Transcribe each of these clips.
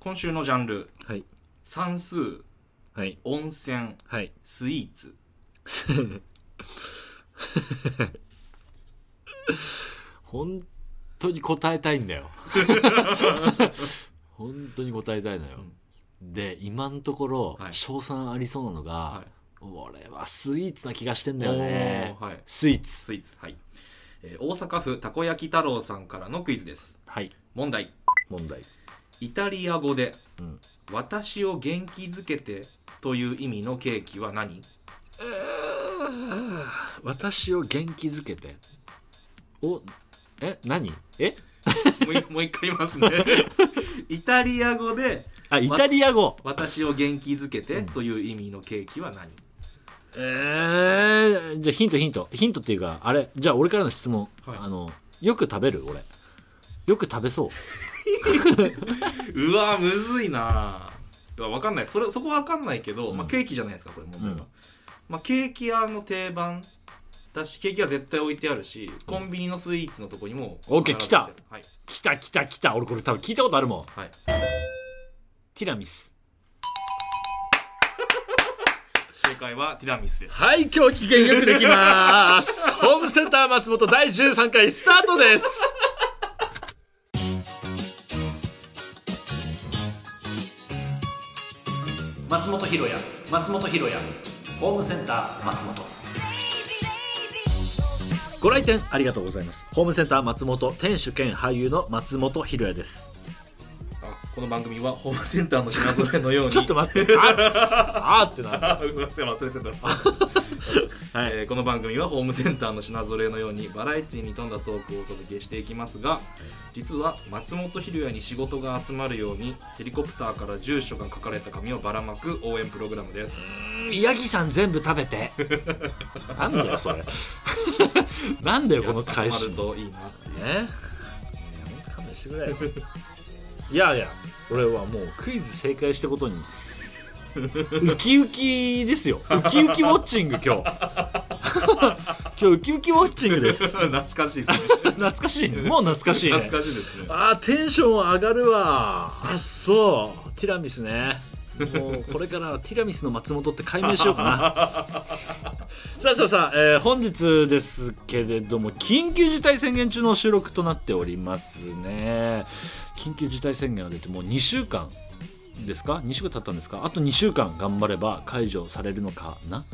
今週のジャンル。はい。算数。はい。温泉。はい。スイーツ。本当に答えたいんだよ。本当に答えたいのよ、で今のところはい。賞賛ありそうなのが、はい。俺はスイーツな気がしてんだよね。はい。スイーツ。スイーツはい、えー大阪府たこ焼き太郎さんからのクイズです。はい。問題問題イタリア語でうん「私を元気づけて」という意味のケーキは何？私を元気づけて？おえ何？え？もう一もう一回言いますね。イタリア語であイタリア語「私を元気づけて」という意味のケーキは何？えー、じゃあヒントヒント。ヒントっていうかあれじゃあ俺からの質問、はい。あのよく食べる？俺。よく食べそう うわむずいな。うわわかんない。それそこはわかんないけど、うん。まあ、ケーキじゃないですかこれ問題は、うんまあ、ケーキ屋の定番。だしケーキは絶対置いてあるしコンビニのスイーツのとこにもオッケー来た。はい、来た来た来た。俺これ多分聞いたことあるもん。はい、ティラミス。正解はティラミスです。はい今日機嫌よくできます。ホームセンター松本第13回スタートです松本ひろや松本ひろやホームセンター松本。ご来店ありがとうございます。ホームセンター松本店主兼俳優の松本ひろやです。あこの番組はホームセンターの品揃えのように。ちょっと待って。ああーってなあす いません忘れてたはい。えーこの番組はホームセンターの品揃えのようにバラエティに富んだトークをお届けしていきますが実は松本ひろやに仕事が集まるようにヘリコプターから住所が書かれた紙をばらまく応援プログラムです。ヤギさん全部食べて。なんだよそれ。なんだよこの返し。といいなってね。ほんと勘弁してくれよ。いやいや俺はもうクイズ正解したことにウキウキですよ。ウキウキウォッチング今日。今日ウキウキウォッチングです。懐かしいですね。懐かしいね。もう懐かしいね。懐かしいですね。あーテンション上がるわ。あそう。ティラミスね。もうこれからはティラミスの松本って解明しようかな。さあさあさあ、えー本日ですけれども緊急事態宣言中の収録となっておりますね。緊急事態宣言が出てもう2週間ですか？2週間経ったんですか？あと2週間頑張れば解除されるのかな？か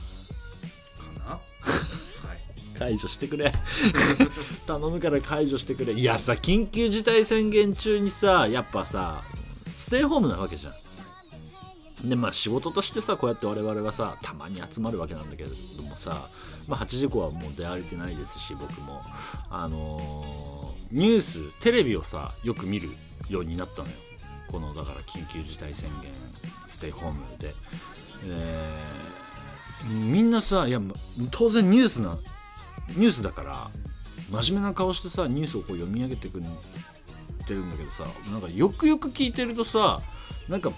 な？はい。解除してくれ。頼むから解除してくれ。いやさ緊急事態宣言中にさやっぱさステイホームなわけじゃん。でまあ仕事としてさこうやって我々はさたまに集まるわけなんだけれどもさ、まあ、8時以降はもう出歩いてないですし僕も。あのーニューステレビをさよく見るようになったのよこのだから緊急事態宣言ステイホームで、えーみんなさいや当然ニュースなニュースだから真面目な顔してさニュースをこう読み上げてくれてるんだけどさなんかよくよく聞いてるとさなんか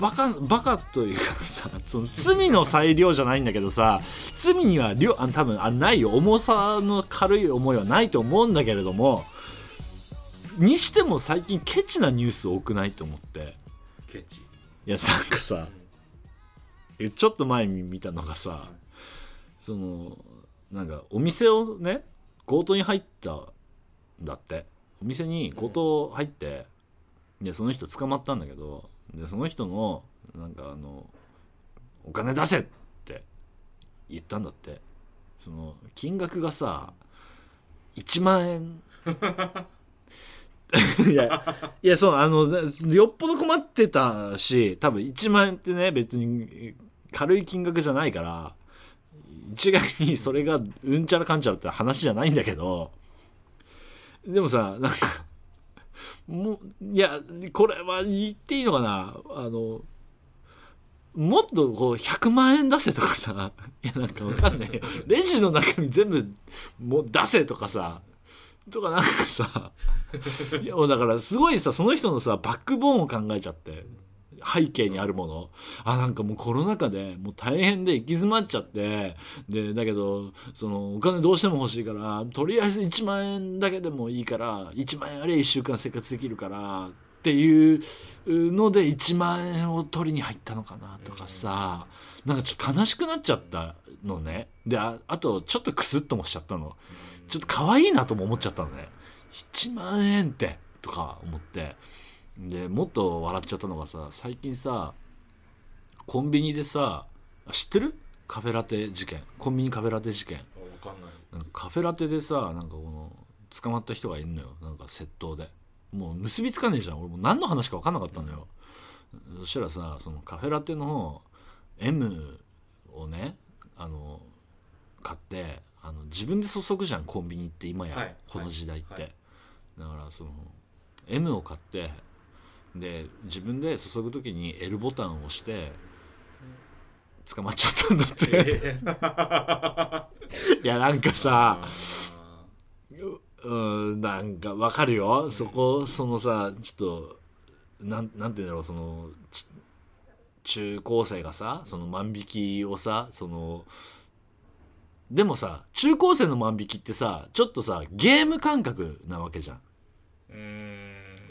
バカバカというかさその罪の裁量じゃないんだけどさ罪には量あ多分あないよ。重さの軽い思いはないと思うんだけれどもにしても最近ケチなニュース多くないと思って。ケチ。いやなんかさえちょっと前に見たのがさそのなんかお店をね強盗に入ったんだって。お店に強盗入って、でその人捕まったんだけどでその人のなんかあのお金出せって言ったんだって。その金額がさ1万円 いやいやそうあのよっぽど困ってたし多分1万円ってね別に軽い金額じゃないから一概にそれがうんちゃらかんちゃらって話じゃないんだけどでもさなんかもういやこれは言っていいのかな？あのもっとこう100万円出せとかさいやなんかわかんないよ。レジの中身全部もう出せとかさとかなんかさいやもうだからすごいさその人のさバックボーンを考えちゃって背景にあるもの。あなんかもうコロナ禍でもう大変で行き詰まっちゃってでだけどそのお金どうしても欲しいからとりあえず1万円だけでもいいから1万円あれ1週間生活できるからっていうので1万円を取りに入ったのかなとかさなんかちょっと悲しくなっちゃったのね。でああとちょっとクスッともしちゃったの。ちょっと可愛いなとも思っちゃったのね。1万円ってとか思って。でもっと笑っちゃったのがさ最近さコンビニでさ知ってる？カフェラテ事件。コンビニカフェラテ事件。わかんない。カフェラテでさなんかこの捕まった人がいるのよ。なんか窃盗で。もう結びつかねえじゃん。俺もう何の話か分かんなかったのよ、そしたらさそのカフェラテの M をねあの買ってあの自分で注ぐじゃんコンビニって今や、はいこの時代って、はい。だからその M を買ってで自分で注ぐ時に L ボタンを押して捕まっちゃったんだって。えー いやなんかさあうんなんかわかるよ。そこそのさちょっとなんなんて言うんだろうそのち中高生がさその万引きをさそのでもさ中高生の万引きってさちょっとさゲーム感覚なわけじゃん。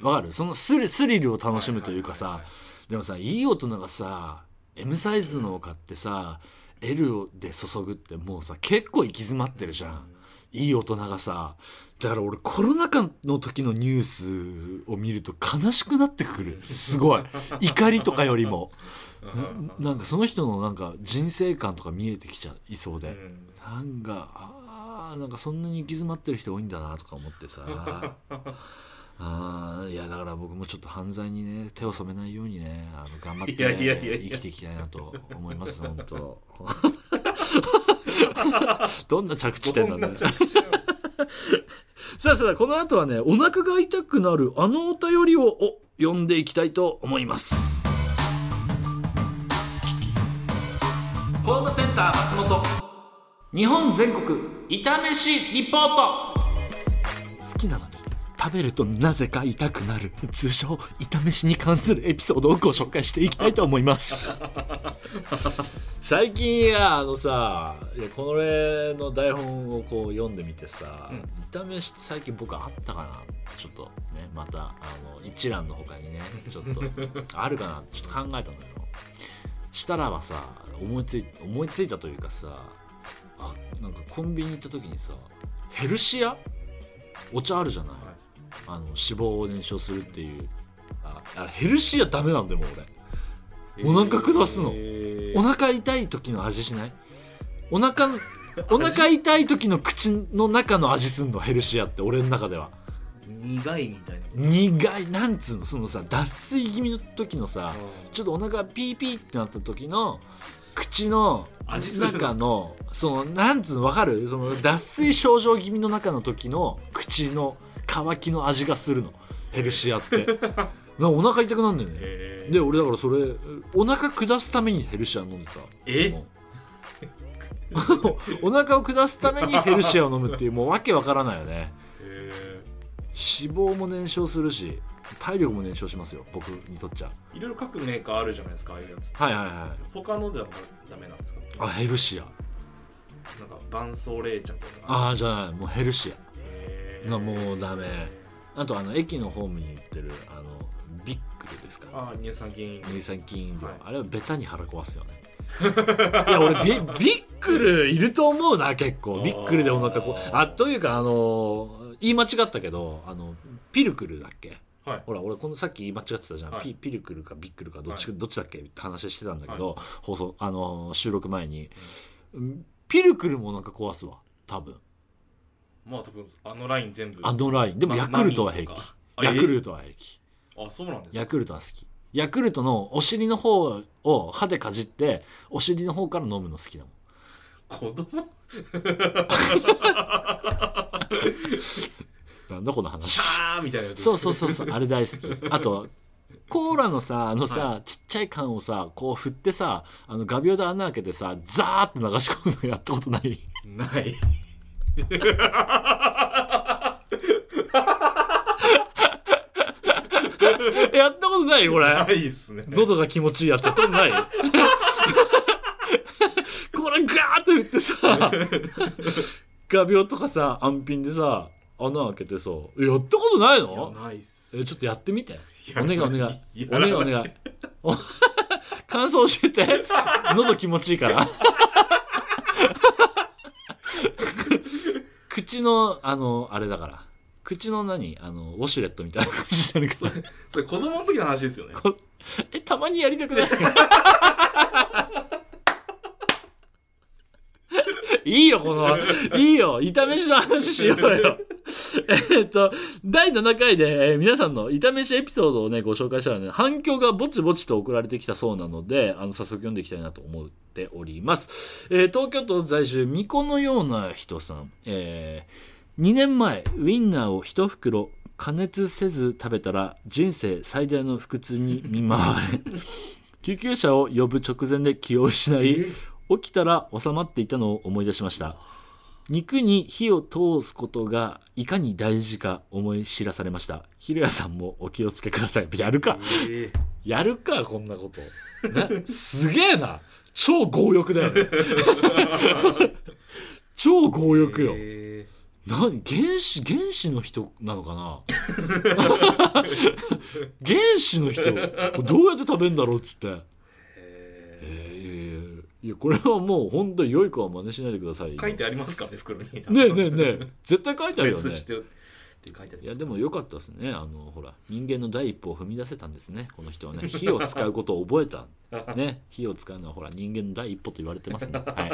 わかる？そのスリスリルを楽しむというかさでもさいい大人がさ M サイズのを買ってさ L で注ぐってもうさ結構行き詰まってるじゃん。いい大人がさだから俺コロナ禍の時のニュースを見ると悲しくなってくる。すごい。怒りとかよりも。ななんかその人のなんか人生観とか見えてきちゃいそうで。うんなんかあーなんかそんなに行き詰まってる人多いんだなとか思ってさ。あーいやだから僕もちょっと犯罪にね手を染めないようにねあの頑張って生きていきたいなと思います本当。どんな着地点なんだよ。さあさあこの後はねお腹が痛くなるあのお便りをお読んでいきたいと思います。ホームセンター松本日本全国痛めしリポート。好きなのに食べるとなぜか痛くなる通称痛めしに関するエピソードをご紹介していきたいと思います。最近いやあのさこれの台本をこう読んでみてさ、うん。痛めしって最近僕あったかな？ちょっとねまたあの一覧の他にね ちょっとあるかな？ちょっと考えたのよ。したらばさ思いつい思いついたというかさあなんかコンビニ行った時にさヘルシア？お茶あるじゃない、はい。あの脂肪を燃焼するっていう。ああれヘルシアダメなんだよもう俺。お腹下すの。えーお腹痛い時の味しない？お腹 お腹痛い時の口の中の味すんの？ヘルシアって俺の中では。苦いみたいな。苦いなんつうの？そのさ脱水気味の時のさちょっとお腹ピーピーってなった時の口の中のそのなんつうの分かる？その脱水症状気味の中の時の口の乾きの味がするの。ヘルシアって。なお腹痛くなるんだよね。え。ーで俺だからそれお腹下すためにヘルシア飲んでたえ お腹を下すためにヘルシアを飲むっていうもうわけわからないよね。え。脂肪も燃焼するし体力も燃焼しますよ。僕にとっちゃ。ーいろいろ各メーカーあるじゃないですかああいうやつはいはいはい。他のではダメなんですか？あヘルシア。なんか伴奏冷茶とか。ああじゃないもうヘルシア。がもうダメ。あとあの駅のホームに売ってるあのビッグですか？あ乳酸菌乳酸菌はい。あれはベタに腹壊すよね。いや俺ビビックルいると思うな結構。ビックルでお腹こう。あというかあの言い間違ったけどあのピルクルだっけ？はい。ほら俺このさっき間違ってたじゃん、はい。ピピルクルかビックルかどっち,、はい。どっちだっけって話してたんだけど、は放送あの収録前に、ピルクルもお腹壊すわ。多分。まあ多分あのライン全部。あのライン。でもまヤクルトは平気マミーとかあヤクルトは平気。あそうなんですか？ヤクルトは好き。ヤクルトのお尻の方を歯でかじってお尻の方から飲むの好きだもん。子供？なんだこの話。あーみたいなやつ。そうそうそうそう あれ大好き。あとコーラのさあのさ、ちっちゃい缶をさこう振ってさあの画鋲で穴開けてさザーって流し込むのやったことない？ない。やったことない？これ。ないっすね。喉が気持ちいいやつやったことない？これガーって振ってさ画鋲とかさ安品でさ穴開けてさやったことないの？ないっす。えちょっとやってみて。お願いお願い。やお願いお願い。お 感想教えて。喉気持ちいいから。口のあのあれだから。口の何？あのウォシュレットみたいな感じしてるけどそれ子供の時の話ですよね。こえたまにやりたくない？いいよこのいいよ。炒めしの話しようよ。えっと第7回で、えー皆さんの炒めしエピソードをねご紹介したらね反響がぼちぼちと送られてきたそうなのであの早速読んでいきたいなと思っております、えー東京都在住巫女のような人さん、えー2年前ウインナーを1袋加熱せず食べたら人生最大の腹痛に見舞われ 救急車を呼ぶ直前で気を失い起きたら収まっていたのを思い出しました。肉に火を通すことがいかに大事か思い知らされました。ひろやさんもお気をつけください。やるか。えやるかこんなこと。なすげえな。超強欲だよね。超強欲よ、え何原始原始の人なのかな。原始の人。どうやって食べるんだろうっつって。ええー、いやこれはもう本当に良い子は真似しないでくださいよ。書いてありますからね袋に。ねえねえねえ。絶対書いてあるよね。いやでも良かったですね。あのほら人間の第一歩を踏み出せたんですね。この人はね。火を使うことを覚えた。ね。火を使うのはほら人間の第一歩と言われてますね、はい。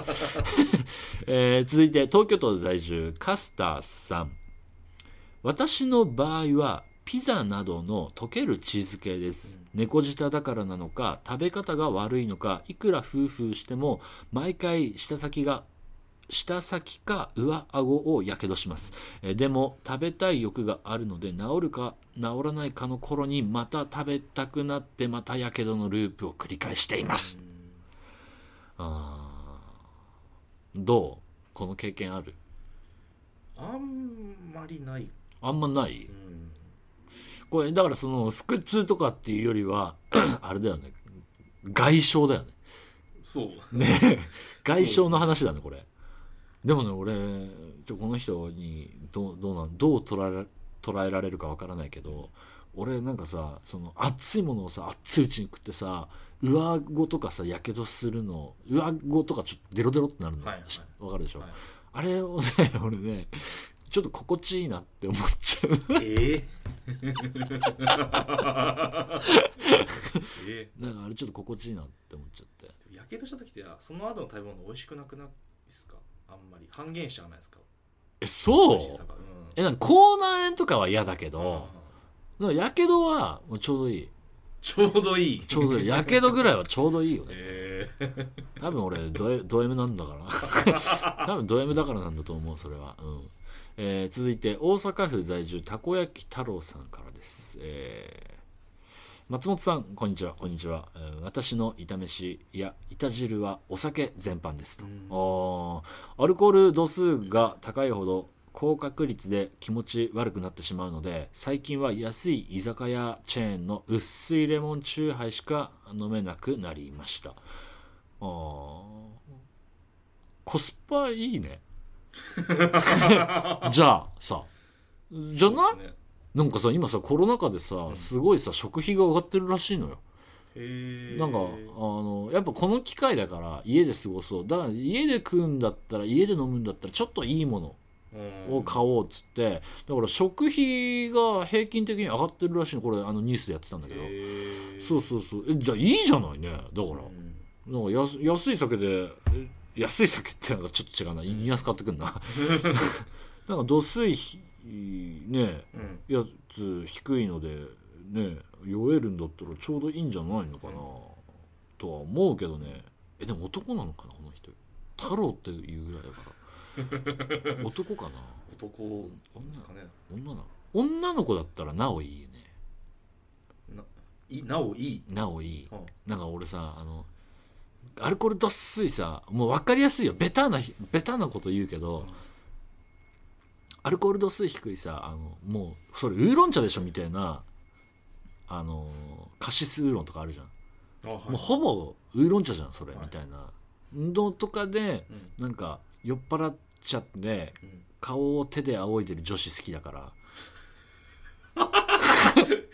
えー続いて東京都在住カスターさん。私の場合はピザなどの溶けるチーズ系です、猫舌だからなのか食べ方が悪いのかいくらフーフーしても毎回舌先が舌先か上顎をやけどします。えーでも食べたい欲があるので治るか治らないかの頃にまた食べたくなってまたやけどのループを繰り返しています。あー。どう？この経験ある？あんまりない。あんまない？うんこれだからその腹痛とかっていうよりは あれだよね。外傷だよね。そう。ね。外傷の話だねこれ。でもね俺ちょこの人にどうどうなんどう捉えら捉えられるかわからないけど俺なんかさその熱いものをさ熱いうちに食ってさ上顎とかさやけどするの上顎とかちょっとデロデロってなるの。わ、はいはい。かるでしょ、はい。あれをね 俺ねちょっと心地いいなって思っちゃう。えええなんかあれちょっと心地いいなって思っちゃって。えやけどした時ってその後の食べ物美味しくなくないですか？あんまり。半減しちゃわないですか？えそう？うん。えなんか口内炎とかは嫌だけどやけどはもうちょうどいい。ちょうどいい。ちょうどいい。やけどぐらいはちょうどいいよね。ええ多分俺ド M なんだから 多分ド M だからなんだと思うそれは、うんえー続いて大阪府在住たこ焼き太郎さんからです、えー松本さんこんにちは。こんにちは、えー私の炒めしや板汁はお酒全般ですと、アルコール度数が高いほど高確率で気持ち悪くなってしまうので最近は安い居酒屋チェーンの薄いレモンチューハイしか飲めなくなりました。あーコスパいいね じゃあさじゃない、ね。なんかさ今さコロナ禍でさん。すごいさ食費が上がってるらしいのよ。なんかあのやっぱこの機会だから家で過ごそう。だから家で食うんだったら家で飲むんだったらちょっといいものを買おうっつってだから食費が平均的に上がってるらしいの。これあのニュースでやってたんだけど。そうそうそう。えじゃあいいじゃないね。だから。なんか安安い酒でえ安い酒ってなんかちょっと違うな。言いやすかってくんな。なんか度数ひねうん。やつ低いのでね酔えるんだったらちょうどいいんじゃないのかな、とは思うけどね。えでも男なのかなこの人。太郎っていうぐらいだから。男かな。男ですかね。女なの。女の子だったらなおいいよね。いなおいい。なおいい。うん。なんか俺さあのアルコールどっすいさもう分かりやすいよ。ベタなベタなこと言うけど、アルコール度数低いさあのもうそれウーロン茶でしょみたいなあのカシスウーロンとかあるじゃん、あはい。もうほぼウーロン茶じゃんそれ、はい。みたいな。のとかでうん。なんか酔っ払っちゃってうん。顔を手で仰いでる女子好きだから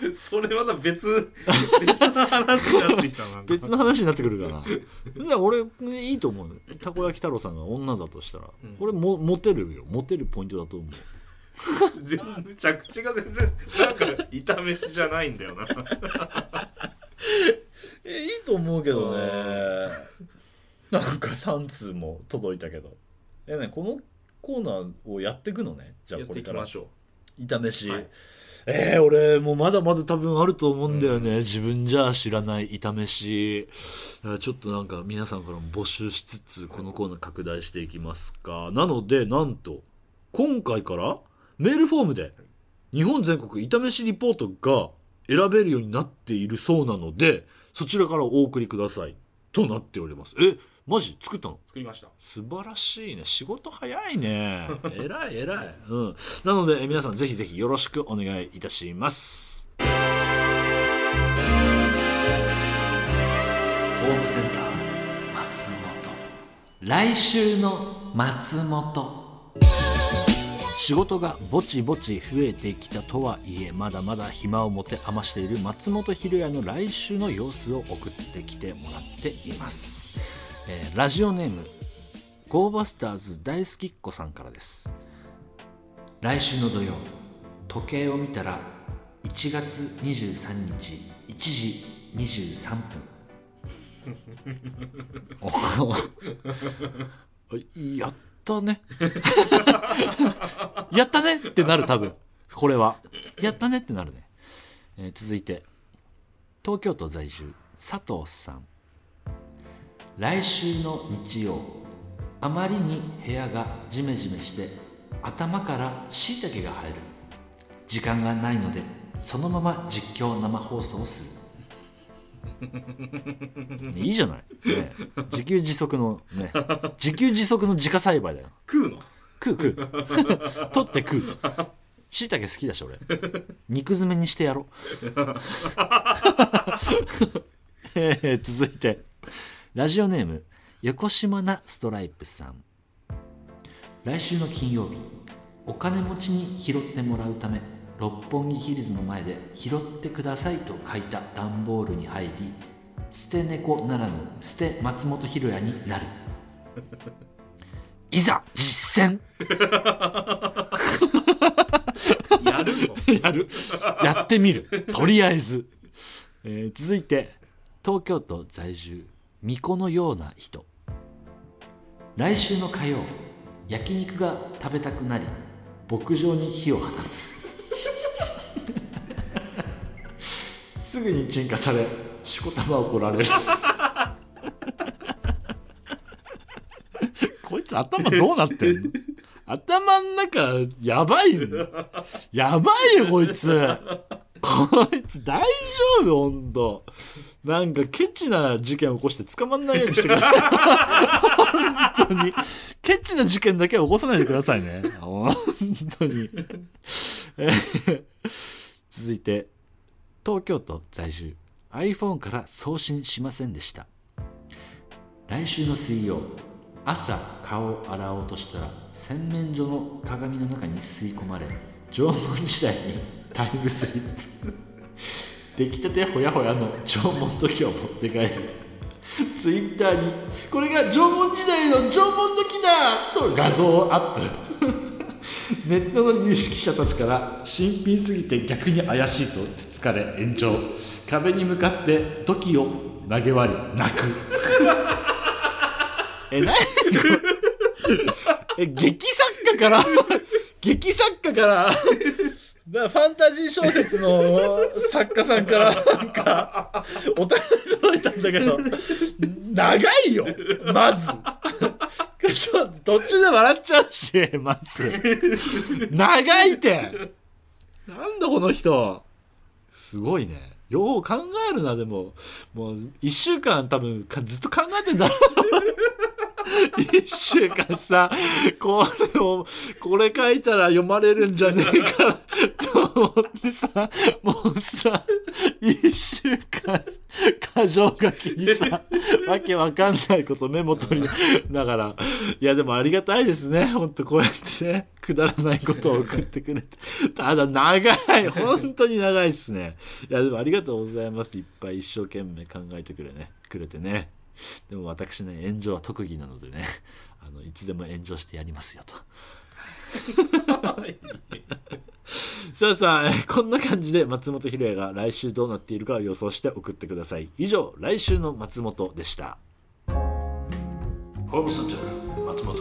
それまた別別の話になってきたな。別の話になってくるかな。いや俺いいと思うたこ焼き太郎さんが女だとしたら、うん。これもモテるよ。モテるポイントだと思う。全然着地が全然なんか炒めしじゃないんだよな。えいいと思うけどね。なんか3通も届いたけど。えねこのコーナーをやっていくのね。じゃあやっこれから。ていきましょ炒めし、はいえー、俺もうまだまだ多分あると思うんだよね、自分じゃ知らない炒めし。ちょっとなんか皆さんからも募集しつつこのコーナー拡大していきますか。なのでなんと今回からメールフォームで日本全国炒めしリポートが選べるようになっているそうなのでそちらからお送りください。となっております。えマジ作ったの？う作りました。素晴らしいね。仕事早いね。偉い偉い、うん、なのでえ皆さんぜひぜひよろしくお願いいたします。ホームセンター松本。来週の松本。仕事がぼちぼち増えてきたとはいえまだまだ暇を持て余している松本ひろやの来週の様子を送ってきてもらっています、えーラジオネームゴーバスターズ大好きっ子さんからです。来週の土曜時計を見たら1月23日1時23分。やったね。やったねってなる多分。これは。やったねってなるね、えー続いて東京都在住佐藤さん。来週の日曜。あまりに部屋がジメジメして頭からしいたけが入る。時間がないのでそのまま実況生放送をする。いいじゃない、ね、自給自足のね。自給自足の自家栽培だよ。食うの？食う食う。取って食う。しいたけ好きだし俺。肉詰めにしてやろう。えー続いてラジオネーム横島なストライプさん。来週の金曜日お金持ちに拾ってもらうため六本木ヒルズの前で拾ってくださいと書いた段ボールに入り捨て猫ならぬ捨て松本ひろやになる。いざ実践。やるの？やる。やってみる。とりあえず、えー続いて東京都在住巫女のような人。来週の火曜焼肉が食べたくなり牧場に火を放つ。すぐに鎮火されしこたま怒られる。こいつ頭どうなってんの？頭ん中やばいやばいよこいつ。こいつ大丈夫ほんと。なんかケチな事件起こして捕まんないようにしてください。本当に。ケチな事件だけは起こさないでくださいね。本当に。えー続いて東京都在住。iPhone から送信しませんでした。来週の水曜朝顔を洗おうとしたら洗面所の鏡の中に吸い込まれ縄文時代にタイムスリップ出来たてほやほやの縄文時を持って帰る。ツイッターに「これが縄文時代の縄文時だ!」と画像をアップ。ネットの有識者たちから新品すぎて逆に怪しいとつつかれ炎上。壁に向かって土器を投げ割り泣く。え何 え劇作家から劇作家からだファンタジー小説の作家さんからなんかお便り届いたんだけど長いよまず。ちょっと途中で笑っちゃうしまず。長いって。なんだこの人。すごいね。よう考えるなでも。もう1週間多分ずっと考えてんだろう。一週間さこれをこれ書いたら読まれるんじゃねえかと思ってさもうさ一週間箇条書きにさわけわかんないことメモ取りながら。いやでもありがたいですね。ほんとこうやってねくだらないことを送ってくれて。ただ長い本当に長いっすね。いやでもありがとうございます。いっぱい一生懸命考えてくれねくれてね。でも私ね炎上は特技なのでね あのいつでも炎上してやりますよと さあさあ、こんな感じで松本ひろやが来週どうなっているかを予想して送ってください。以上、来週の松本でした。ホームセンター松本。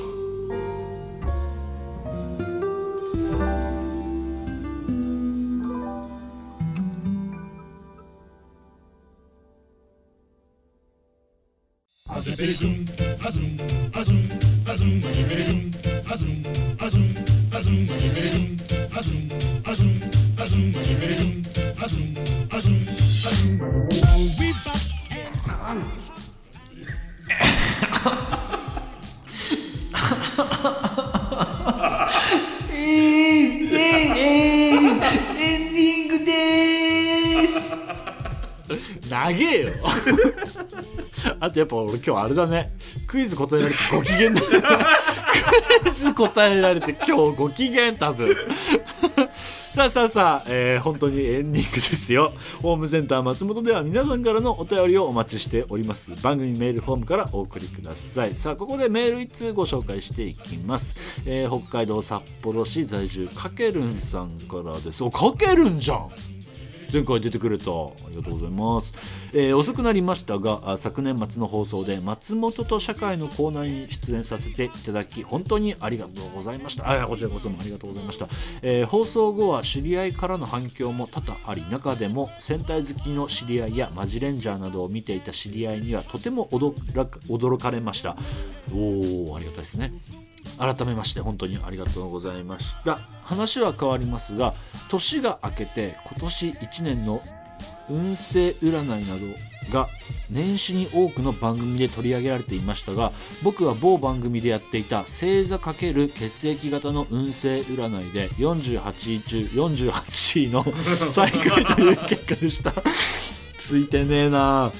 zoom, a zoom, a zoom, a zoom, a zoom, a zoom, a zoom, あとやっぱ俺今日あれだね。クイズ答えられてご機嫌だクイズ答えられて今日ご機嫌多分。さあさあさあ、えー本当にエンディングですよ。ホームセンター松本では皆さんからのお便りをお待ちしております。番組メールフォームからお送りください。さあここでメール1通ご紹介していきます、えー北海道札幌市在住かけるんさんからです。おかけるんじゃん！前回出てくれた。ありがとうございます、えー遅くなりましたが昨年末の放送で松本と社会のコーナーに出演させていただき本当にありがとうございました。あこちらこそもありがとうございました、えー放送後は知り合いからの反響も多々あり中でも戦隊好きの知り合いやマジレンジャーなどを見ていた知り合いにはとても驚か驚かれました。おおありがたいですね。改めまして本当にありがとうございました。話は変わりますが年が明けて今年1年の運勢占いなどが年始に多くの番組で取り上げられていましたが僕は某番組でやっていた星座×血液型の運勢占いで48位中48位の最下位という結果でした。ついてねえな。あ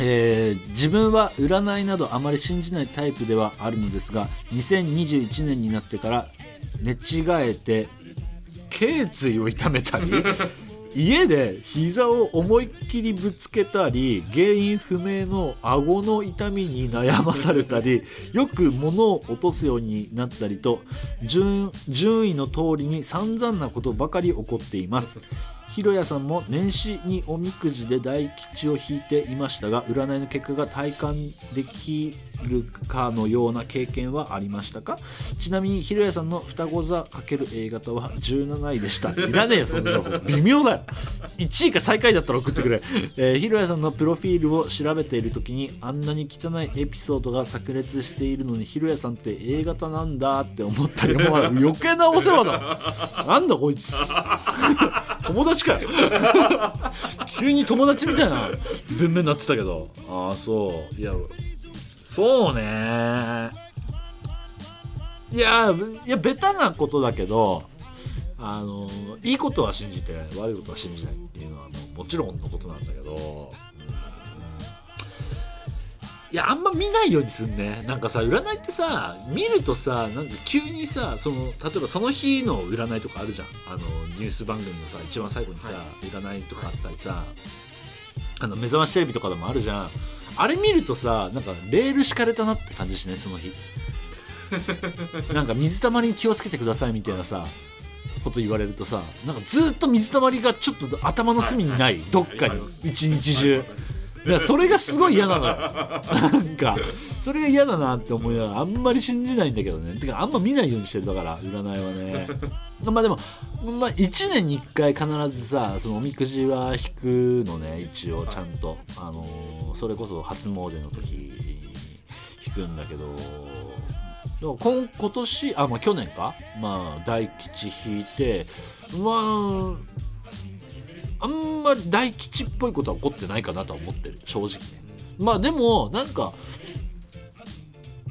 えー自分は占いなどあまり信じないタイプではあるのですが2021年になってから寝違えて頸椎を痛めたり 家で膝を思いっきりぶつけたり原因不明の顎の痛みに悩まされたりよく物を落とすようになったりと順順位の通りに散々なことばかり起こっていますひろやさんも年始におみくじで大吉を引いていましたが占いの結果が体感できるかのような経験はありましたか？ちなみにひろやさんの双子座× A 型は17位でした。いらねえよその情報。微妙だよ。1位か最下位だったら送ってくれ、えー、ひろやさんのプロフィールを調べている時にあんなに汚いエピソードが炸裂しているのにひろやさんって A 型なんだって思ったりもう余計なお世話だ。なんだこいつ。友 達かよ 急に友達みたいな文面になってたけど。ああそう。いやそうね。いやいやベタなことだけどあのいいことは信じて悪いことは信じないっていうのはもうもちろんのことなんだけど、いやあんま見ないようにすんね。なんかさ占いってさ見るとさなんか急にさその例えばその日の占いとかあるじゃん。あのニュース番組のさ一番最後にさ、は占いとかあったりさあの目覚ましテレビとかでもあるじゃん。あれ見るとさなんかレール敷かれたなって感じしない？その日。なんか水たまりに気をつけてくださいみたいなさこと言われるとさなんかずっと水たまりがちょっと頭の隅にない、どっかに。一日中だそれがすごい嫌なのよ。なんかそれが嫌だなって思いながらあんまり信じないんだけどね。てかあんま見ないようにしてるだから占いはね。まあでも、まあ、1年に1回必ずさそのおみくじは引くのね一応ちゃんと、あのーそれこそ初詣の時引くんだけど。今今年あまあ去年か。まあ大吉引いてまああんまり大吉っぽいことは起こってないかなとは思ってる。正直ね。まあでもなんか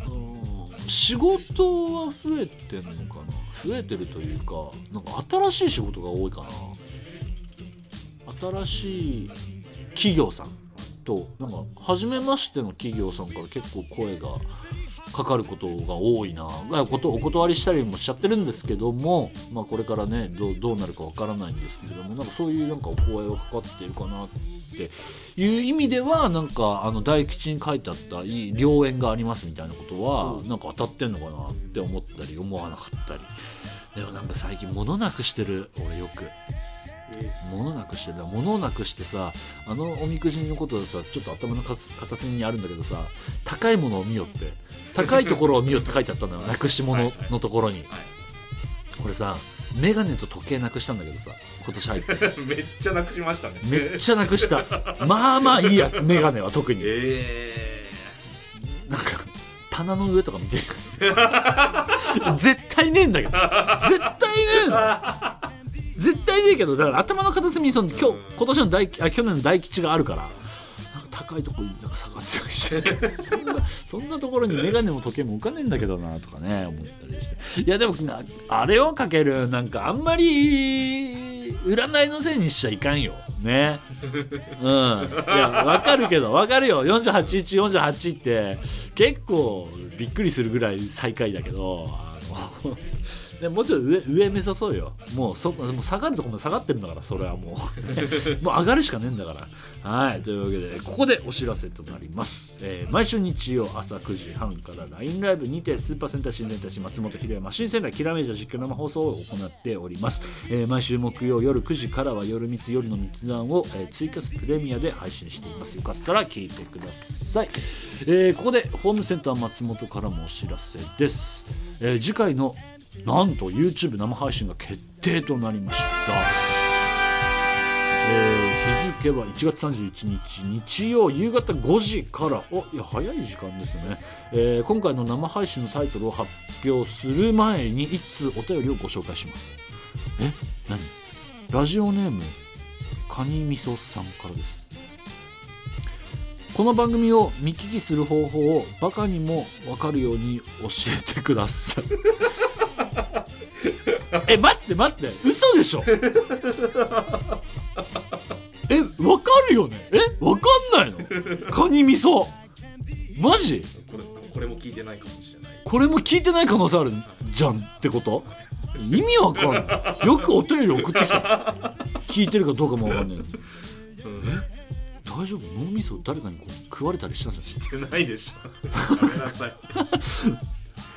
うん仕事は増えてんのかな。増えてるというかなんか新しい仕事が多いかな。新しい企業さんとなんか初めましての企業さんから結構声がかかることが多いな。まあことお断りしたりもしちゃってるんですけども、まあ、これからねどうどうなるかわからないんですけれどもなんかそういうなんかお声がかかっているかなっていう意味ではなんかあの大吉に書いてあったいい良縁がありますみたいなことはうん。なんか当たってんのかなって思ったり思わなかったり。でもなんか最近物なくしてる俺よく。え物なくしてる物をなくしてさあのおみくじのことでさちょっと頭の片片隅にあるんだけどさ高いものを見よって。高いところを見よって書いてあったんだよ。なくし物のところに。はい。これさメガネと時計なくしたんだけどさ今年入って。めっちゃなくしましたね。めっちゃなくした。まあまあいいやつメガネは特に。えなんか棚の上とか見てる絶対ねえんだけど。絶対ねえの絶対ねえけどだから頭の片隅にその今日今年の大あ去年の大吉があるからなんか高いとこなんか探すようにして。そんなそんなところに眼鏡も時計も置かねえんだけどなとかね思ったりして。いやでもなあれをかけるなんかあんまり占いのせいにしちゃいかんよ。ね。うん。いやわかるけどわかるよ。481448って結構びっくりするぐらい最下位だけど でもうちょっと上上目指そうよ。もうそもう下がるとこまで下がってるんだからそれはもう。もう上がるしかねえんだから。はいというわけでここでお知らせとなります、えー毎週日曜朝9時半から LINE ライブにてスーパーセンター新年たち松本秀山新仙台キラメージャー実況生放送を行っております、えー毎週木曜夜9時からは夜3つ夜の密談を、えーツイキャスプレミアで配信しています。よかったら聞いてください、えーここでホームセンター松本からもお知らせです、えー次回のなんと YouTube 生配信が決定となりました。えー日付は1月31日日曜夕方5時から。おいや早い時間ですね、えー今回の生配信のタイトルを発表する前に一通お便りをご紹介します。え何？ラジオネームカニみそさんからです。この番組を見聞きする方法をバカにも分かるように教えてください。え待って待って。嘘でしょ。えわかるよね。えわかんないの。カニ味噌。マジ？これこれも聞いてないかもしれない。これも聞いてない可能性ある。じゃんってこと？意味わかんない。よくお便り送ってきた。聞いてるかどうかもわかんない。うん大丈夫？脳みそ誰かにこう食われたりしたんじゃない？してないでしょ。やめなさい。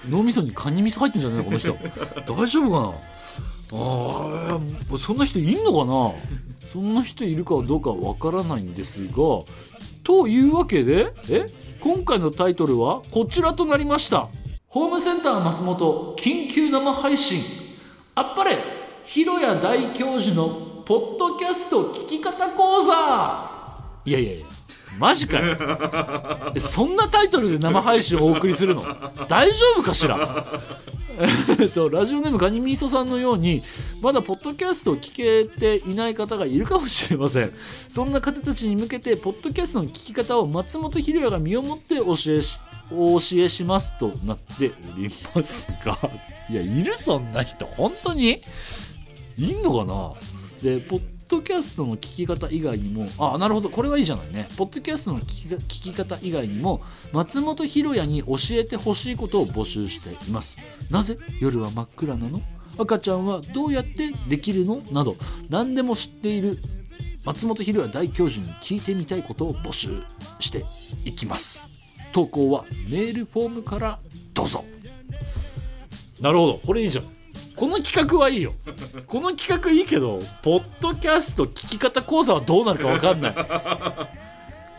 脳みそにカニ味噌入ってんじゃないの？この人。大丈夫かな？あーそんな人いんのかな？そんな人いるかどうかわからないんですが。というわけでえ？今回のタイトルはこちらとなりました。ホームセンター松本緊急生配信。あっぱれ広谷大教授のポッドキャスト聞き方講座いやいやいやマジかよ。そんなタイトルで生配信をお送りするの？大丈夫かしら？えっとラジオネームガニミーソさんのようにまだポッドキャストを聞けていない方がいるかもしれません。そんな方たちに向けてポッドキャストの聞き方を松本ひろが身をもって教えしお教えしますとなっておりますが。いやいるそんな人。本当に？いんのかな？でポッドキャストの聞き方以外にもあなるほどこれはいいじゃないね。ポッドキャストの聞き聞き方以外にも松本ひろやに教えてほしいことを募集しています。なぜ夜は真っ暗なの？赤ちゃんはどうやってできるの？など何でも知っている松本ひろや大教授に聞いてみたいことを募集していきます。投稿はメールフォームからどうぞ。なるほど。これいいじゃん。この企画はいいよ。この企画いいけどポッドキャスト聞き方講座はどうなるか分かんない。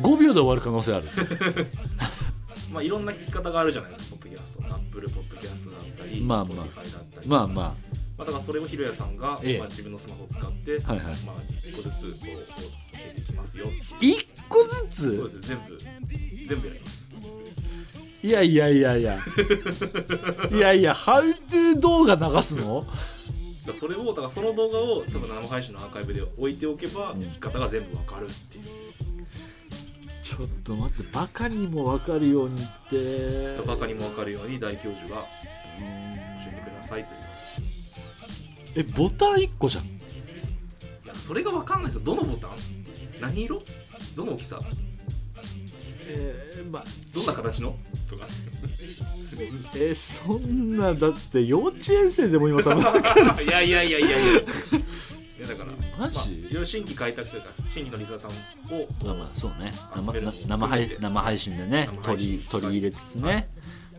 5秒で終わる可能性ある。まあいろんな聞き方があるじゃないですかポッドキャスト。アップルポッドキャストだったりまあまあ。Spotify だったり。まあままあだからそれをひろやさんが、ええ。まあ、自分のスマホを使って、はいはい。まあ一個ずつこう教えていきますよっていう。あ1個ずそうつです全部。全部やりますいやいやいやいや。いやいやハウトゥー動画流すの？だそれをだからその動画を多分生配信のアーカイブで置いておけば、うん。聞き方が全部わかるっていう。ちょっと待ってバカにも分かるようにって。バカにもわかるように大教授がうん。教えてくださいという。えボタン1個じゃん。いやそれがわかんないですよ。どのボタン？何色？どの大きさ？えーまあどんな形の？とか。えーそんなだって幼稚園生でも今多分い。やいやいやいやいや。いやだからマジ？まあいろいろ新規開拓というか新規のリスナーさんをまあまあそうね。生生配生配信でね取信り取り入れつつね。はい、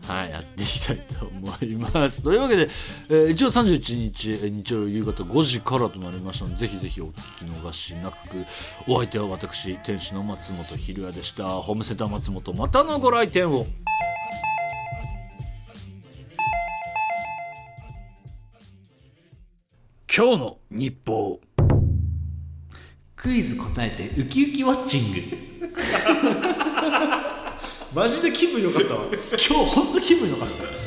はいやっていきたいと思います。というわけで、えー1月31日、えー日曜夕方5時からとなりましたので、ぜひぜひお聞き逃しなく、お相手は私、店主の松本ひるやでした。ホームセンター松本、またのご来店を。今日の日報。クイズ答えてウキウキウォッチング。マジで気分良かったわ。今日本当気分良かった。